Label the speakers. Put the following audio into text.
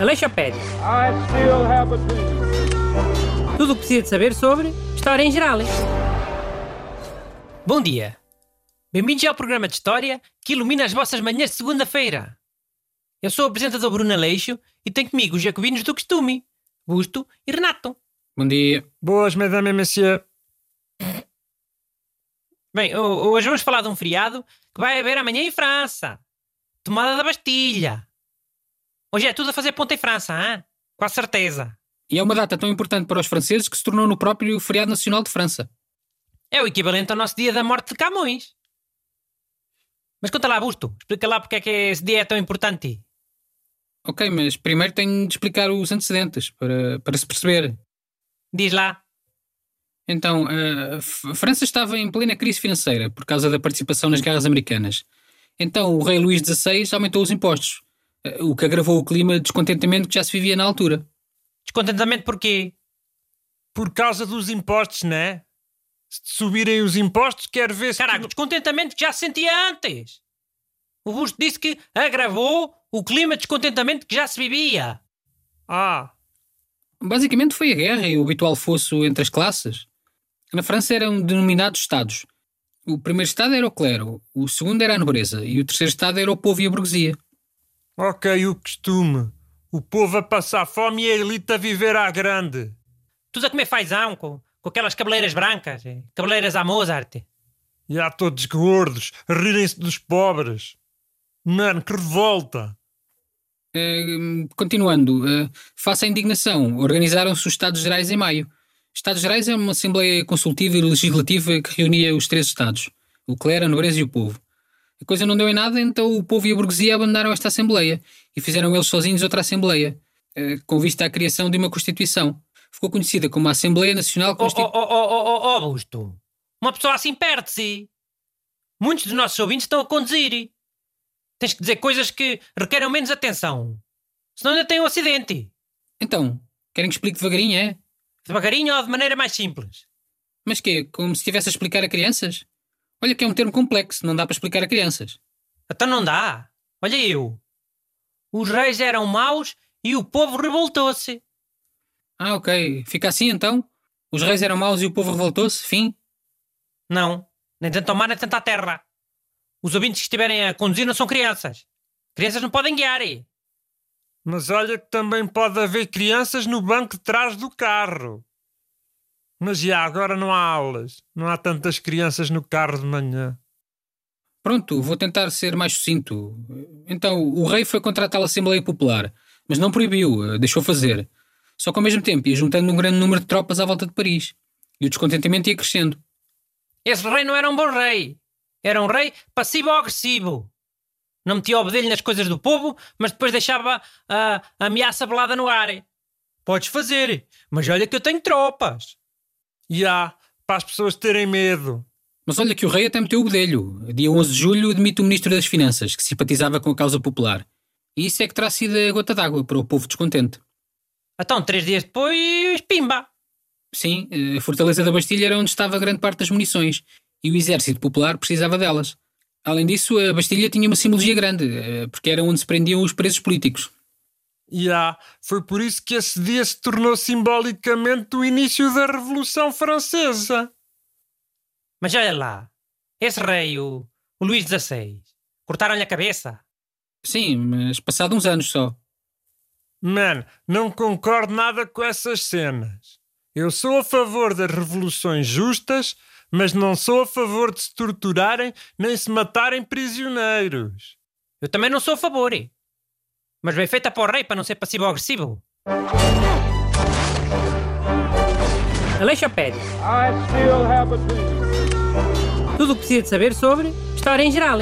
Speaker 1: Aleixopédia.
Speaker 2: I still have a dream.
Speaker 1: Tudo o que precisa de saber sobre História em geral.
Speaker 3: Bom dia. Bem-vindos ao programa de História que ilumina as vossas manhãs de segunda-feira. Eu sou o apresentador Bruno Aleixo e tenho comigo os jacobinos do costume, Busto e Renato.
Speaker 4: Bom dia.
Speaker 5: Boas, madame e monsieur.
Speaker 3: Bem, ho- hoje vamos falar de um feriado que vai haver amanhã em França. Tomada da Bastilha. Hoje é tudo a fazer ponta em França, hein? Com a certeza.
Speaker 4: E é uma data tão importante para os franceses que se tornou no próprio feriado nacional de França.
Speaker 3: É o equivalente ao nosso dia da morte de Camões. Mas conta lá, Busto. Explica lá porque é que esse dia é tão importante.
Speaker 4: Ok, mas primeiro tenho de explicar os antecedentes para, para se perceber.
Speaker 3: Diz lá.
Speaker 4: Então, a a França estava em plena crise financeira por causa da participação nas guerras americanas. Então, o rei Luís XVI aumentou os impostos, eh, o que agravou o clima de descontentamento que já se vivia na altura.
Speaker 3: Descontentamento porquê?
Speaker 5: Por causa dos impostos, né? Se te subirem os impostos, quero ver se. tu-
Speaker 3: Caraca, descontentamento que já se sentia antes. O Busto disse que agravou o clima de descontentamento que já se vivia.
Speaker 5: Ah,
Speaker 4: Basicamente foi a guerra e o habitual fosso entre as classes. Na França eram denominados Estados. O primeiro Estado era o clero, o segundo era a nobreza e o terceiro Estado era o povo e a burguesia.
Speaker 5: ok, o costume. O povo a passar fome e a elite a viver à grande.
Speaker 3: Tudo a comer fazão com, com aquelas cabeleiras brancas, eh, cabeleiras à Mozart.
Speaker 5: E há todos gordos, a rirem-se dos pobres. Mano, que revolta.
Speaker 4: Eh, continuando, eh, face à indignação, organizaram-se os Estados Gerais em maio. Estados Gerais é uma assembleia consultiva e legislativa que reunia os três Estados, o clero, a nobreza e o povo. A coisa não deu em nada, então o povo e a burguesia abandonaram esta assembleia e fizeram eles sozinhos outra assembleia, eh, com vista à criação de uma Constituição. Ficou conhecida como a Assembleia Nacional
Speaker 3: Oh,
Speaker 4: Constitucional.
Speaker 3: oh, oh, oh, oh, oh, Busto. Uma pessoa assim perde-se. Muitos dos nossos ouvintes estão a conduzir. Tens que dizer coisas que requerem menos atenção. Senão ainda tem um acidente.
Speaker 4: Então, querem que explique devagarinho, é?
Speaker 3: Devagarinho ou de maneira mais simples.
Speaker 4: Mas quê? Como se estivesse a explicar a crianças? Olha que é um termo complexo, não dá para explicar a crianças.
Speaker 3: Então não dá. Olha eu. Os reis eram maus e o povo revoltou-se.
Speaker 4: Ah, ok. Fica assim então? Os reis eram maus e o povo revoltou-se? Fim?
Speaker 3: Não. Nem tanto ao mar, nem tanto à terra. Os ouvintes que estiverem a conduzir não são crianças. Crianças não podem guiar. eh?
Speaker 5: Mas olha que também pode haver crianças no banco de trás do carro. Mas já, agora não há aulas. Não há tantas crianças no carro de manhã.
Speaker 4: Pronto, vou tentar ser mais sucinto. Então, o rei foi contra a tal Assembleia Popular, mas não proibiu, eh, deixou fazer. Só que ao mesmo tempo ia juntando um grande número de tropas à volta de Paris. E o descontentamento ia crescendo.
Speaker 3: Esse rei não era um bom rei. Era um rei passivo-agressivo. Não metia o bedelho nas coisas do povo, mas depois deixava a, a ameaça velada no ar. Podes fazer, mas olha que eu tenho tropas.
Speaker 5: Já, para as pessoas terem medo.
Speaker 4: Mas olha que o rei até meteu o bedelho. Dia 11 de julho demite o Ministro das Finanças, que simpatizava com a causa popular. E isso é que terá sido a gota d'água para o povo descontente.
Speaker 3: Então, três dias depois, pimba.
Speaker 4: Sim, a fortaleza da Bastilha era onde estava grande parte das munições e o exército popular precisava delas. Além disso, a Bastilha tinha uma simbologia grande, eh, porque era onde se prendiam os presos políticos.
Speaker 5: Já, foi por isso que esse dia se tornou simbolicamente o início da Revolução Francesa.
Speaker 3: Mas olha lá, esse rei, o, o Luís XVI, cortaram-lhe a cabeça.
Speaker 4: Sim, mas passado uns anos só.
Speaker 5: Man, não concordo nada com essas cenas. Eu sou a favor das revoluções justas, mas não sou a favor de se torturarem nem se matarem prisioneiros.
Speaker 3: Eu também não sou a favor. Mas bem feita para o rei, para não ser passivo-agressivo.
Speaker 1: Aleixopédia.
Speaker 2: I still have a dream.
Speaker 1: Tudo o que precisa de saber sobre História em geral.